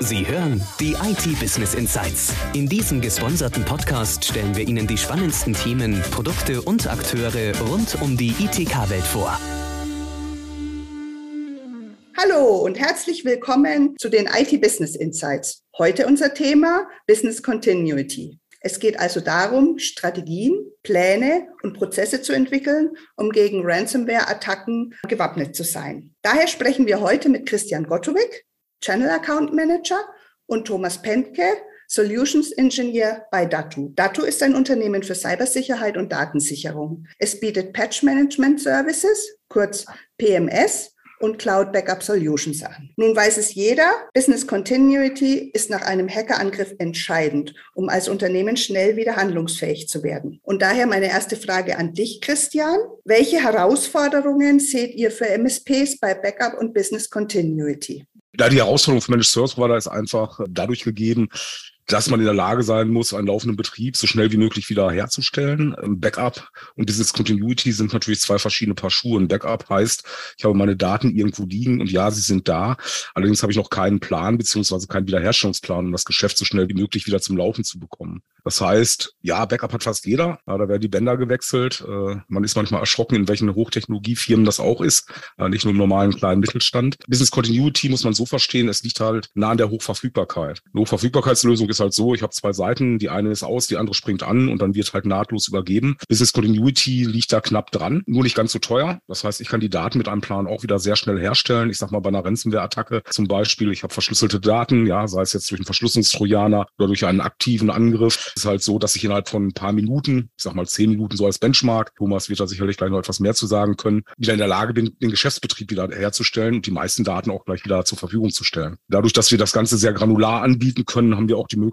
Sie hören die IT Business Insights. In diesem gesponserten Podcast stellen wir Ihnen die spannendsten Themen, Produkte und Akteure rund um die ITK-Welt vor. Hallo und herzlich willkommen zu den IT Business Insights. Heute unser Thema Business Continuity. Es geht also darum, Strategien, Pläne und Prozesse zu entwickeln, um gegen Ransomware-Attacken gewappnet zu sein. Daher sprechen wir heute mit Christian Gottowig, Channel Account Manager und Thomas Pentke, Solutions Engineer bei Datu. Datu ist ein Unternehmen für Cybersicherheit und Datensicherung. Es bietet Patch Management Services, kurz PMS, und Cloud Backup Solutions an. Nun weiß es jeder, Business Continuity ist nach einem Hackerangriff entscheidend, um als Unternehmen schnell wieder handlungsfähig zu werden. Und daher meine erste Frage an dich, Christian. Welche Herausforderungen seht ihr für MSPs bei Backup und Business Continuity? Ja, die Herausforderung für Managed Service Provider ist einfach dadurch gegeben, dass man in der Lage sein muss, einen laufenden Betrieb so schnell wie möglich wieder herzustellen. Backup und Business Continuity sind natürlich zwei verschiedene Paar Schuhe. Backup heißt, ich habe meine Daten irgendwo liegen und ja, sie sind da. Allerdings habe ich noch keinen Plan beziehungsweise keinen Wiederherstellungsplan, um das Geschäft so schnell wie möglich wieder zum Laufen zu bekommen. Das heißt, ja, Backup hat fast jeder. Ja, da werden die Bänder gewechselt. Äh, man ist manchmal erschrocken, in welchen Hochtechnologiefirmen das auch ist. Nicht nur im normalen kleinen Mittelstand. Business Continuity muss man so verstehen, es liegt halt nah an der Hochverfügbarkeit. Eine Hochverfügbarkeitslösung ist halt so, ich habe zwei Seiten, die eine ist aus, die andere springt an und dann wird halt nahtlos übergeben. Business Continuity liegt da knapp dran, nur nicht ganz so teuer. Das heißt, ich kann die Daten mit einem Plan auch wieder sehr schnell herstellen. Ich sag mal bei einer Ransomware-Attacke zum Beispiel, ich habe verschlüsselte Daten, ja, sei es jetzt durch einen Verschlüsselungstrojaner oder durch einen aktiven Angriff ist halt so, dass ich innerhalb von ein paar Minuten, ich sag mal zehn Minuten so als Benchmark, Thomas wird da sicherlich gleich noch etwas mehr zu sagen können, wieder in der Lage bin, den Geschäftsbetrieb wieder herzustellen und die meisten Daten auch gleich wieder zur Verfügung zu stellen. Dadurch, dass wir das Ganze sehr granular anbieten können, haben wir auch die Möglichkeit,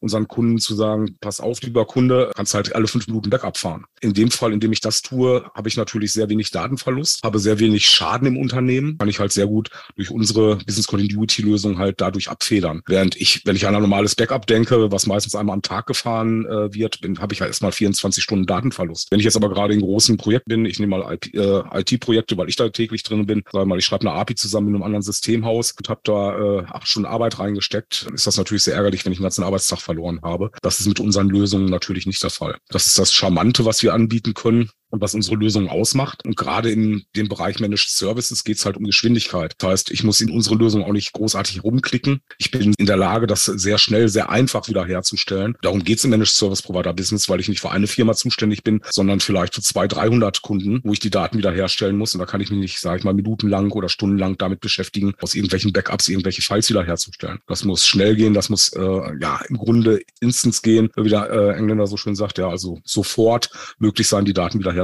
unseren Kunden zu sagen, pass auf, lieber Kunde, kannst halt alle fünf Minuten Backup fahren. In dem Fall, in dem ich das tue, habe ich natürlich sehr wenig Datenverlust, habe sehr wenig Schaden im Unternehmen, kann ich halt sehr gut durch unsere Business Continuity Lösung halt dadurch abfedern. Während ich, wenn ich an ein normales Backup denke, was meistens einmal am Tag gefahren äh, wird, bin, habe ich halt erstmal 24 Stunden Datenverlust. Wenn ich jetzt aber gerade in großen Projekt bin, ich nehme mal IT-Projekte, äh, weil ich da täglich drin bin, sage mal, ich schreibe eine API zusammen in einem anderen Systemhaus und habe da äh, acht Stunden Arbeit reingesteckt, ist das natürlich sehr ärgerlich, wenn ich ganzen Arbeitstag verloren habe. Das ist mit unseren Lösungen natürlich nicht der Fall. Das ist das Charmante, was wir anbieten können und was unsere Lösung ausmacht. Und gerade in dem Bereich Managed Services geht es halt um Geschwindigkeit. Das heißt, ich muss in unsere Lösung auch nicht großartig rumklicken. Ich bin in der Lage, das sehr schnell, sehr einfach wiederherzustellen. Darum geht es im Managed Service Provider Business, weil ich nicht für eine Firma zuständig bin, sondern vielleicht für zwei, 300 Kunden, wo ich die Daten wiederherstellen muss. Und da kann ich mich nicht, sage ich mal, minutenlang oder stundenlang damit beschäftigen, aus irgendwelchen Backups irgendwelche Files wiederherzustellen. Das muss schnell gehen, das muss äh, ja im Grunde Instance gehen, wie der äh, Engländer so schön sagt, ja, also sofort möglich sein, die Daten wiederherzustellen herzustellen.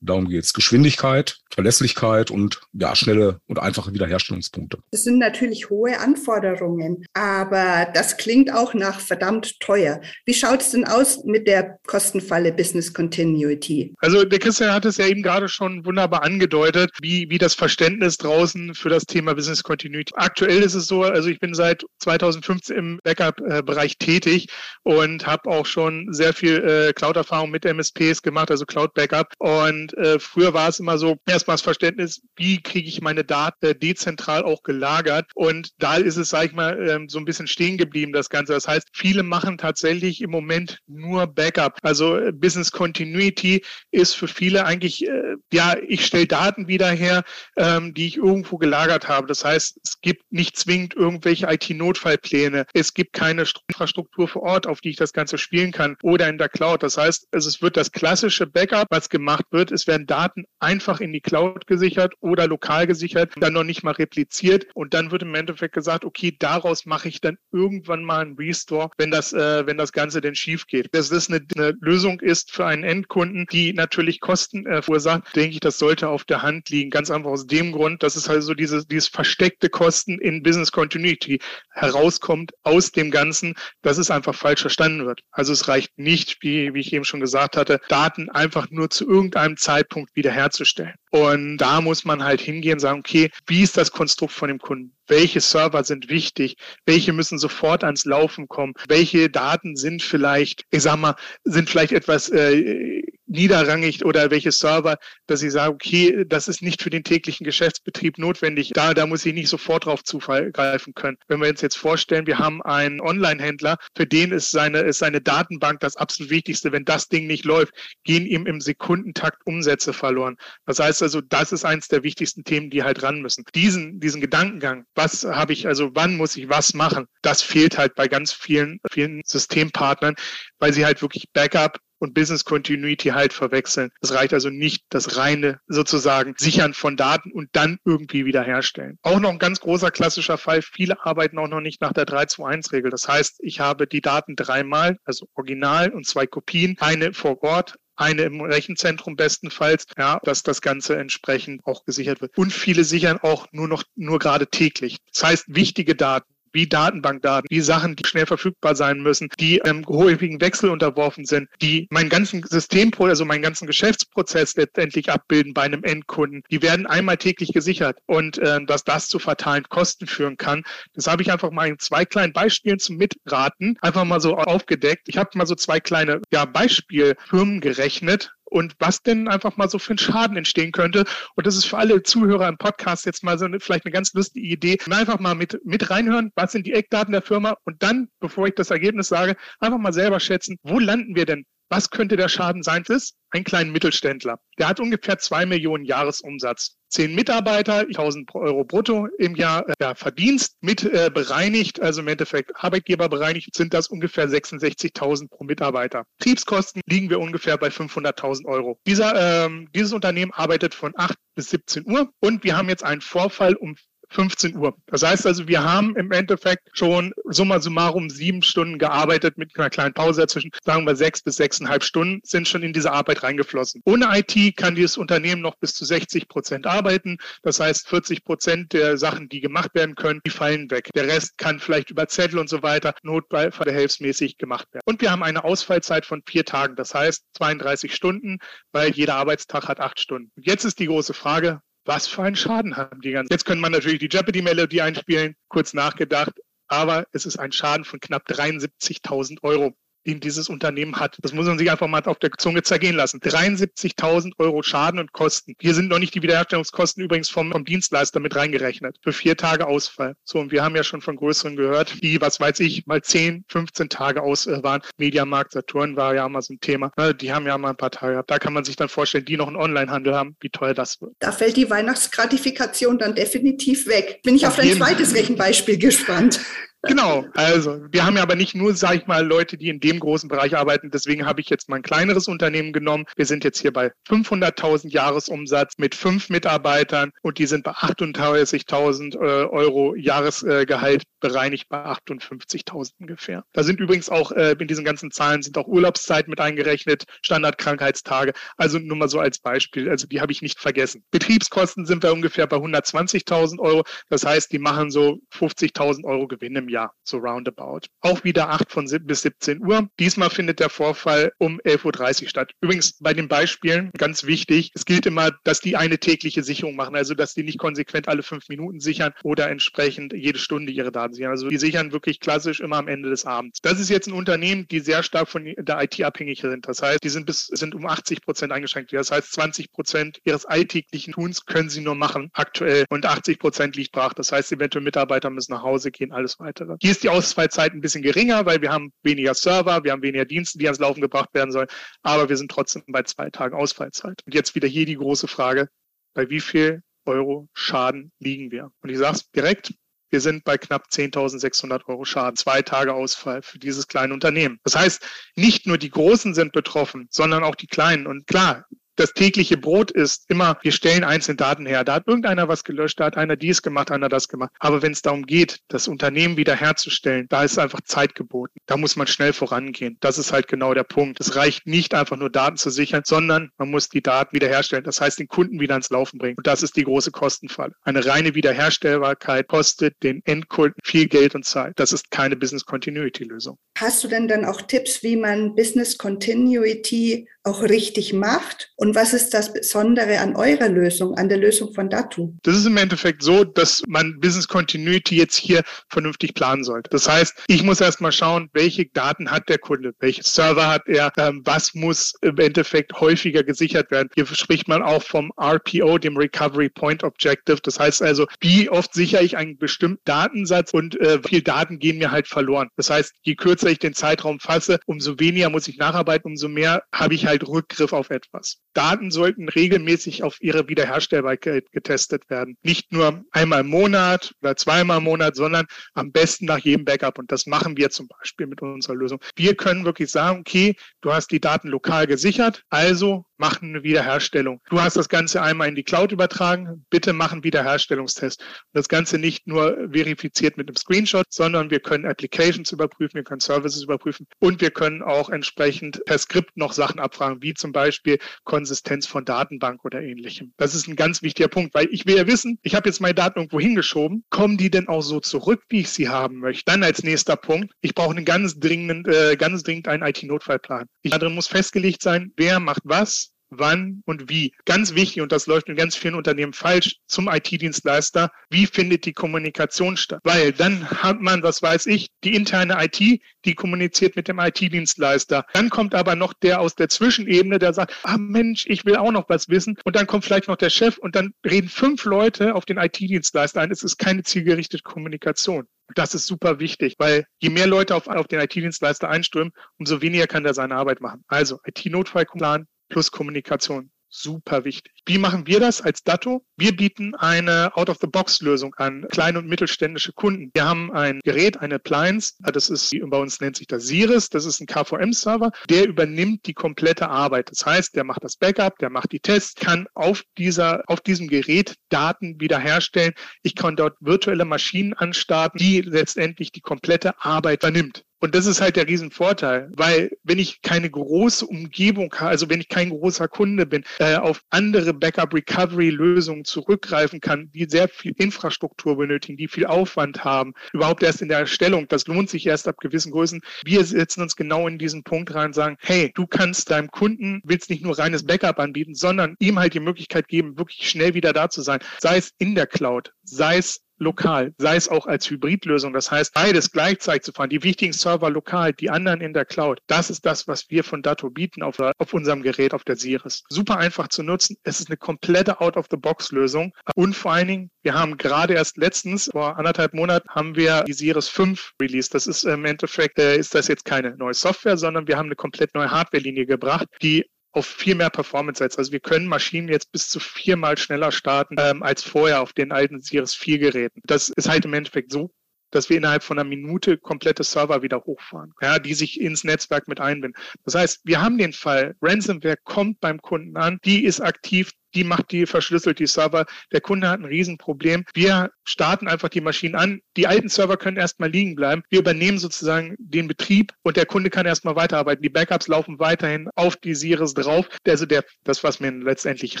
Darum geht es. Geschwindigkeit, Verlässlichkeit und ja, schnelle und einfache Wiederherstellungspunkte. Das sind natürlich hohe Anforderungen, aber das klingt auch nach verdammt teuer. Wie schaut es denn aus mit der Kostenfalle Business Continuity? Also der Christian hat es ja eben gerade schon wunderbar angedeutet, wie, wie das Verständnis draußen für das Thema Business Continuity. Aktuell ist es so, also ich bin seit 2015 im Backup-Bereich tätig und habe auch schon sehr viel äh, Cloud-Erfahrung mit MSPs gemacht, also Cloud Backup. Und äh, früher war es immer so, erstmal das Verständnis, wie kriege ich meine Daten dezentral auch gelagert. Und da ist es, sage ich mal, ähm, so ein bisschen stehen geblieben, das Ganze. Das heißt, viele machen tatsächlich im Moment nur Backup. Also äh, Business Continuity ist für viele eigentlich, äh, ja, ich stelle Daten wieder her, ähm, die ich irgendwo gelagert habe. Das heißt, es gibt nicht zwingend irgendwelche IT-Notfallpläne. Es gibt keine Infrastruktur vor Ort, auf die ich das Ganze spielen kann oder in der Cloud. Das heißt, es wird das klassische Backup, was gemacht gemacht wird. Es werden Daten einfach in die Cloud gesichert oder lokal gesichert, dann noch nicht mal repliziert und dann wird im Endeffekt gesagt, okay, daraus mache ich dann irgendwann mal einen Restore, wenn das, äh, wenn das Ganze denn schief geht. Dass das eine, eine Lösung ist für einen Endkunden, die natürlich Kosten äh, verursacht, denke ich, das sollte auf der Hand liegen. Ganz einfach aus dem Grund, dass es halt so dieses, dieses versteckte Kosten in Business Continuity herauskommt aus dem Ganzen, dass es einfach falsch verstanden wird. Also es reicht nicht, wie, wie ich eben schon gesagt hatte, Daten einfach nur zu irgendeinem Zeitpunkt wiederherzustellen. Und da muss man halt hingehen und sagen, okay, wie ist das Konstrukt von dem Kunden? Welche Server sind wichtig? Welche müssen sofort ans Laufen kommen? Welche Daten sind vielleicht, ich sag mal, sind vielleicht etwas äh, niederrangig oder welche Server, dass ich sage, okay, das ist nicht für den täglichen Geschäftsbetrieb notwendig. Da, da muss ich nicht sofort drauf zugreifen können. Wenn wir uns jetzt vorstellen, wir haben einen Online-Händler, für den ist seine, ist seine Datenbank das absolut Wichtigste. Wenn das Ding nicht läuft, gehen ihm im Sekundentakt Umsätze verloren. Das heißt also, das ist eins der wichtigsten Themen, die halt ran müssen. Diesen, diesen Gedankengang, was habe ich, also wann muss ich was machen, das fehlt halt bei ganz vielen, vielen Systempartnern, weil sie halt wirklich Backup und Business Continuity halt verwechseln. Es reicht also nicht das reine sozusagen Sichern von Daten und dann irgendwie wiederherstellen. Auch noch ein ganz großer klassischer Fall. Viele arbeiten auch noch nicht nach der 3-2-1-Regel. Das heißt, ich habe die Daten dreimal, also original und zwei Kopien, eine vor Ort, eine im Rechenzentrum bestenfalls, ja, dass das Ganze entsprechend auch gesichert wird. Und viele sichern auch nur noch, nur gerade täglich. Das heißt, wichtige Daten wie Datenbankdaten, wie Sachen, die schnell verfügbar sein müssen, die einem häufigen Wechsel unterworfen sind, die meinen ganzen System, also meinen ganzen Geschäftsprozess letztendlich abbilden bei einem Endkunden. Die werden einmal täglich gesichert und äh, dass das zu fatalen Kosten führen kann. Das habe ich einfach mal in zwei kleinen Beispielen zum Mitraten einfach mal so aufgedeckt. Ich habe mal so zwei kleine ja, Beispielfirmen gerechnet, und was denn einfach mal so für einen Schaden entstehen könnte. Und das ist für alle Zuhörer im Podcast jetzt mal so eine, vielleicht eine ganz lustige Idee. Einfach mal mit, mit reinhören, was sind die Eckdaten der Firma und dann, bevor ich das Ergebnis sage, einfach mal selber schätzen, wo landen wir denn? Was könnte der Schaden sein? Ist ein kleiner Mittelständler. Der hat ungefähr zwei Millionen Jahresumsatz. Zehn Mitarbeiter, 1000 Euro brutto im Jahr äh, ja, Verdienst mit äh, bereinigt, also im Endeffekt Arbeitgeber bereinigt, sind das ungefähr 66.000 pro Mitarbeiter. Betriebskosten liegen wir ungefähr bei 500.000 Euro. Dieser, ähm, dieses Unternehmen arbeitet von 8 bis 17 Uhr und wir haben jetzt einen Vorfall um 15 Uhr. Das heißt also, wir haben im Endeffekt schon summa summarum sieben Stunden gearbeitet mit einer kleinen Pause dazwischen. Sagen wir sechs bis sechseinhalb Stunden sind schon in diese Arbeit reingeflossen. Ohne IT kann dieses Unternehmen noch bis zu 60 Prozent arbeiten. Das heißt, 40 Prozent der Sachen, die gemacht werden können, die fallen weg. Der Rest kann vielleicht über Zettel und so weiter notfallhilfsmäßig gemacht werden. Und wir haben eine Ausfallzeit von vier Tagen. Das heißt 32 Stunden, weil jeder Arbeitstag hat acht Stunden. Und jetzt ist die große Frage, was für einen Schaden haben die ganzen. Jetzt könnte man natürlich die Jeopardy-Melodie einspielen, kurz nachgedacht, aber es ist ein Schaden von knapp 73.000 Euro den dieses Unternehmen hat. Das muss man sich einfach mal auf der Zunge zergehen lassen. 73.000 Euro Schaden und Kosten. Hier sind noch nicht die Wiederherstellungskosten übrigens vom, vom, Dienstleister mit reingerechnet. Für vier Tage Ausfall. So, und wir haben ja schon von größeren gehört, die, was weiß ich, mal 10, 15 Tage aus äh, waren. Mediamarkt, Saturn war ja mal so ein Thema. Ne, die haben ja mal ein paar Tage gehabt. Da kann man sich dann vorstellen, die noch einen Onlinehandel haben, wie teuer das wird. Da fällt die Weihnachtsgratifikation dann definitiv weg. Bin ich auf, auf dein zweites Rechenbeispiel gespannt. Genau, also wir haben ja aber nicht nur, sage ich mal, Leute, die in dem großen Bereich arbeiten. Deswegen habe ich jetzt mal ein kleineres Unternehmen genommen. Wir sind jetzt hier bei 500.000 Jahresumsatz mit fünf Mitarbeitern und die sind bei 38.000 äh, Euro Jahresgehalt bereinigt bei 58.000 ungefähr. Da sind übrigens auch äh, in diesen ganzen Zahlen sind auch Urlaubszeit mit eingerechnet, Standardkrankheitstage. Also nur mal so als Beispiel. Also die habe ich nicht vergessen. Betriebskosten sind wir ungefähr bei 120.000 Euro. Das heißt, die machen so 50.000 Euro Gewinn im Jahr, so roundabout. Auch wieder 8 von bis 17 Uhr. Diesmal findet der Vorfall um 11.30 Uhr statt. Übrigens bei den Beispielen ganz wichtig, es gilt immer, dass die eine tägliche Sicherung machen, also dass die nicht konsequent alle fünf Minuten sichern oder entsprechend jede Stunde ihre Daten sichern. Also die sichern wirklich klassisch immer am Ende des Abends. Das ist jetzt ein Unternehmen, die sehr stark von der IT abhängig sind. Das heißt, die sind bis sind um 80 Prozent eingeschränkt. Das heißt, 20 Prozent ihres alltäglichen Tuns können sie nur machen aktuell und 80 Prozent liegt brach. Das heißt, eventuell Mitarbeiter müssen nach Hause gehen, alles weiter weitere. Hier ist die Ausfallzeit ein bisschen geringer, weil wir haben weniger Server, wir haben weniger Dienste, die ans Laufen gebracht werden sollen, aber wir sind trotzdem bei zwei Tagen Ausfallzeit. Und jetzt wieder hier die große Frage, bei wie viel Euro Schaden liegen wir? Und ich sage es direkt, wir sind bei knapp 10.600 Euro Schaden. Zwei Tage Ausfall für dieses kleine Unternehmen. Das heißt, nicht nur die Großen sind betroffen, sondern auch die Kleinen. Und klar, das tägliche Brot ist immer, wir stellen einzelne Daten her. Da hat irgendeiner was gelöscht, da hat einer dies gemacht, einer das gemacht. Aber wenn es darum geht, das Unternehmen wiederherzustellen, da ist einfach Zeit geboten. Da muss man schnell vorangehen. Das ist halt genau der Punkt. Es reicht nicht einfach nur Daten zu sichern, sondern man muss die Daten wiederherstellen. Das heißt, den Kunden wieder ans Laufen bringen. Und das ist die große Kostenfalle. Eine reine Wiederherstellbarkeit kostet den Endkunden viel Geld und Zeit. Das ist keine Business Continuity Lösung. Hast du denn dann auch Tipps, wie man Business Continuity auch richtig macht? Und was ist das Besondere an eurer Lösung, an der Lösung von Datu? Das ist im Endeffekt so, dass man Business Continuity jetzt hier vernünftig planen sollte. Das heißt, ich muss erstmal schauen, welche Daten hat der Kunde, welche Server hat er, ähm, was muss im Endeffekt häufiger gesichert werden. Hier spricht man auch vom RPO, dem Recovery Point Objective. Das heißt also, wie oft sichere ich einen bestimmten Datensatz und äh, viel Daten gehen mir halt verloren. Das heißt, je kürzer ich den Zeitraum fasse, umso weniger muss ich nacharbeiten, umso mehr habe ich halt Rückgriff auf etwas. Daten sollten regelmäßig auf ihre Wiederherstellbarkeit getestet werden. Nicht nur einmal im Monat oder zweimal im Monat, sondern am besten nach jedem Backup. Und das machen wir zum Beispiel mit unserer Lösung. Wir können wirklich sagen, okay, du hast die Daten lokal gesichert, also machen eine Wiederherstellung. Du hast das Ganze einmal in die Cloud übertragen, bitte machen Wiederherstellungstest. Und das Ganze nicht nur verifiziert mit einem Screenshot, sondern wir können Applications überprüfen, wir können Services überprüfen und wir können auch entsprechend per Skript noch Sachen abfragen, wie zum Beispiel Konsistenz von Datenbank oder ähnlichem. Das ist ein ganz wichtiger Punkt, weil ich will ja wissen, ich habe jetzt meine Daten irgendwo hingeschoben, kommen die denn auch so zurück, wie ich sie haben möchte? Dann als nächster Punkt, ich brauche einen ganz dringenden, äh, ganz dringend einen IT-Notfallplan. Da drin muss festgelegt sein, wer macht was, wann und wie. Ganz wichtig, und das läuft in ganz vielen Unternehmen falsch, zum IT-Dienstleister, wie findet die Kommunikation statt? Weil dann hat man, was weiß ich, die interne IT, die kommuniziert mit dem IT-Dienstleister. Dann kommt aber noch der aus der Zwischenebene, der sagt, ah Mensch, ich will auch noch was wissen. Und dann kommt vielleicht noch der Chef und dann reden fünf Leute auf den IT-Dienstleister ein. Es ist keine zielgerichtete Kommunikation. Das ist super wichtig, weil je mehr Leute auf, auf den IT-Dienstleister einstürmen, umso weniger kann der seine Arbeit machen. Also IT-Notfallplan, plus Kommunikation. Super wichtig. Wie machen wir das als Datto? Wir bieten eine Out-of-the-Box-Lösung an kleine und mittelständische Kunden. Wir haben ein Gerät, eine Appliance, das ist, bei uns nennt sich das Siris, das ist ein KVM-Server, der übernimmt die komplette Arbeit. Das heißt, der macht das Backup, der macht die Tests, kann auf dieser, auf diesem Gerät Daten wiederherstellen. Ich kann dort virtuelle Maschinen anstarten, die letztendlich die komplette Arbeit übernimmt. Und das ist halt der Riesenvorteil, weil wenn ich keine große Umgebung habe, also wenn ich kein großer Kunde bin, äh, auf andere Backup-Recovery-Lösungen zurückgreifen kann, die sehr viel Infrastruktur benötigen, die viel Aufwand haben, überhaupt erst in der Erstellung, das lohnt sich erst ab gewissen Größen. Wir setzen uns genau in diesen Punkt rein und sagen, hey, du kannst deinem Kunden, willst nicht nur reines Backup anbieten, sondern ihm halt die Möglichkeit geben, wirklich schnell wieder da zu sein, sei es in der Cloud, sei es lokal, sei es auch als Hybridlösung. Das heißt, beides gleichzeitig zu fahren, die wichtigen Server lokal, die anderen in der Cloud. Das ist das, was wir von Datto bieten auf, auf unserem Gerät, auf der Siris. Super einfach zu nutzen. Es ist eine komplette Out-of-the-Box-Lösung. Und vor allen Dingen, wir haben gerade erst letztens, vor anderthalb Monaten, haben wir die Siris 5 released. Das ist im Endeffekt, äh, ist das jetzt keine neue Software, sondern wir haben eine komplett neue Hardware-Linie gebracht, die auf viel mehr Performance setzt. Also wir können Maschinen jetzt bis zu viermal schneller starten ähm, als vorher auf den alten Series 4 Geräten. Das ist halt im Endeffekt so dass wir innerhalb von einer Minute komplette Server wieder hochfahren, ja, die sich ins Netzwerk mit einbinden. Das heißt, wir haben den Fall, Ransomware kommt beim Kunden an, die ist aktiv, die macht die, verschlüsselt die Server. Der Kunde hat ein Riesenproblem. Wir starten einfach die Maschinen an. Die alten Server können erstmal liegen bleiben. Wir übernehmen sozusagen den Betrieb und der Kunde kann erstmal weiterarbeiten. Die Backups laufen weiterhin auf die Siris drauf. Also der, das, was man letztendlich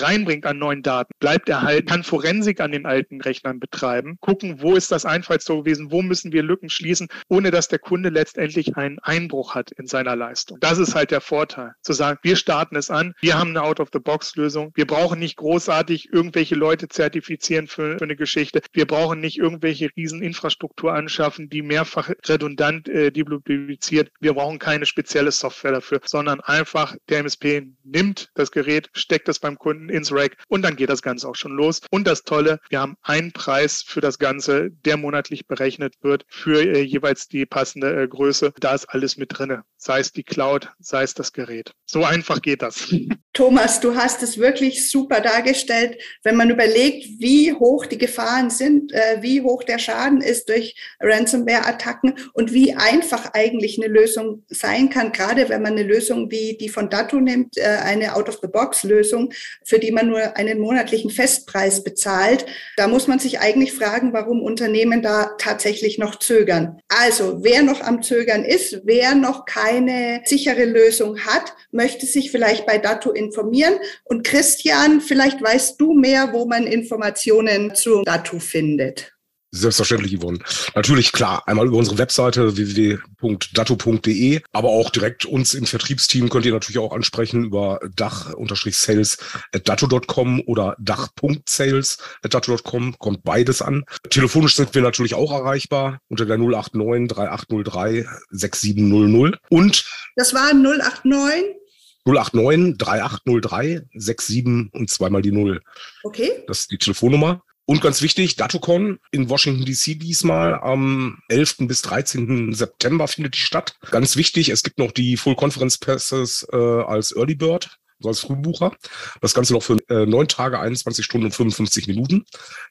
reinbringt an neuen Daten, bleibt erhalten, kann Forensik an den alten Rechnern betreiben, gucken, wo ist das Einfallstor gewesen, wo müssen wir Lücken schließen, ohne dass der Kunde letztendlich einen Einbruch hat in seiner Leistung. Das ist halt der Vorteil, zu sagen, wir starten es an, wir haben eine Out-of-the-Box-Lösung, wir brauchen nicht großartig irgendwelche Leute zertifizieren für, für eine Geschichte. Wir brauchen nicht irgendwelche Rieseninfrastruktur anschaffen, die mehrfach redundant äh, dupliziert. Wir brauchen keine spezielle Software dafür, sondern einfach der MSP nimmt das Gerät, steckt es beim Kunden ins Rack und dann geht das Ganze auch schon los. Und das Tolle, wir haben einen Preis für das Ganze, der monatlich berechnet wird für äh, jeweils die passende äh, Größe. Da ist alles mit drinne, sei es die Cloud, sei es das Gerät. So einfach geht das. Thomas, du hast es wirklich super super dargestellt, wenn man überlegt, wie hoch die Gefahren sind, äh, wie hoch der Schaden ist durch Ransomware-Attacken und wie einfach eigentlich eine Lösung sein kann, gerade wenn man eine Lösung wie die von Datto nimmt, äh, eine Out-of-the-Box-Lösung, für die man nur einen monatlichen Festpreis bezahlt. Da muss man sich eigentlich fragen, warum Unternehmen da tatsächlich noch zögern. Also wer noch am Zögern ist, wer noch keine sichere Lösung hat, möchte sich vielleicht bei Datto informieren. Und Christian, vielleicht weißt du mehr, wo man Informationen zu Datu findet. Selbstverständlich, Yvonne. Natürlich, klar, einmal über unsere Webseite www.datto.de, aber auch direkt uns im Vertriebsteam könnt ihr natürlich auch ansprechen über dach-sales.datto.com oder dach.sales.datto.com, kommt beides an. Telefonisch sind wir natürlich auch erreichbar unter der 089 3803 6700 und das war 089 089 3803 67 und zweimal die 0. Okay. Das ist die Telefonnummer. Und ganz wichtig, DatoCon in Washington DC diesmal am 11. bis 13. September findet die statt. Ganz wichtig, es gibt noch die Full Conference Passes äh, als Early Bird so als Frühbucher. Das Ganze noch für äh, neun Tage, 21 Stunden und 55 Minuten.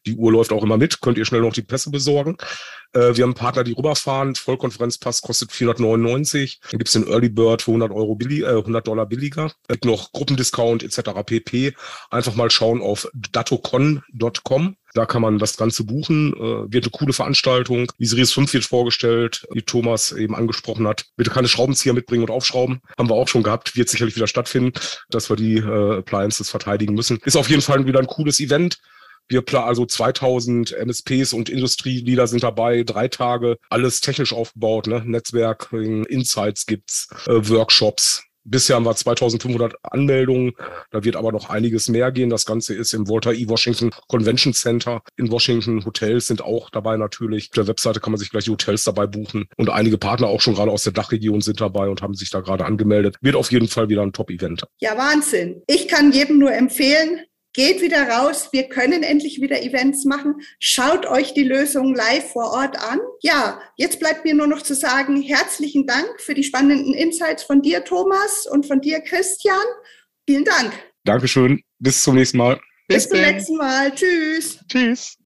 Die Uhr läuft auch immer mit, könnt ihr schnell noch die Pässe besorgen. Äh, wir haben Partner, die rüberfahren. Vollkonferenzpass kostet 499. Dann gibt's den Early Bird für 100 Euro billig, äh, 100 Dollar billiger. Es gibt noch Gruppendiscount etc. pp. Einfach mal schauen auf datocon.com. Da kann man das Ganze buchen. Äh, wird eine coole Veranstaltung. Die Series 5 wird vorgestellt, wie Thomas eben angesprochen hat. Bitte keine Schraubenzieher mitbringen und aufschrauben. Haben wir auch schon gehabt. Wird sicherlich wieder stattfinden, dass wir die äh, Appliances verteidigen müssen. Ist auf jeden Fall wieder ein cooles Event. Wir planen also 2000 MSPs und Industrieleader sind dabei, drei Tage, alles technisch aufgebaut, ne? Netzwerk, Insights gibt's, äh, Workshops, Bisher haben wir 2500 Anmeldungen. Da wird aber noch einiges mehr gehen. Das Ganze ist im Walter E. Washington Convention Center in Washington. Hotels sind auch dabei natürlich. Auf der Webseite kann man sich gleich Hotels dabei buchen. Und einige Partner auch schon gerade aus der Dachregion sind dabei und haben sich da gerade angemeldet. Wird auf jeden Fall wieder ein Top-Event. Ja, Wahnsinn. Ich kann jedem nur empfehlen, Geht wieder raus, wir können endlich wieder Events machen. Schaut euch die Lösung live vor Ort an. Ja, jetzt bleibt mir nur noch zu sagen, herzlichen Dank für die spannenden Insights von dir, Thomas, und von dir, Christian. Vielen Dank. Dankeschön. Bis zum nächsten Mal. Bis, Bis zum nächsten Mal. Tschüss. Tschüss.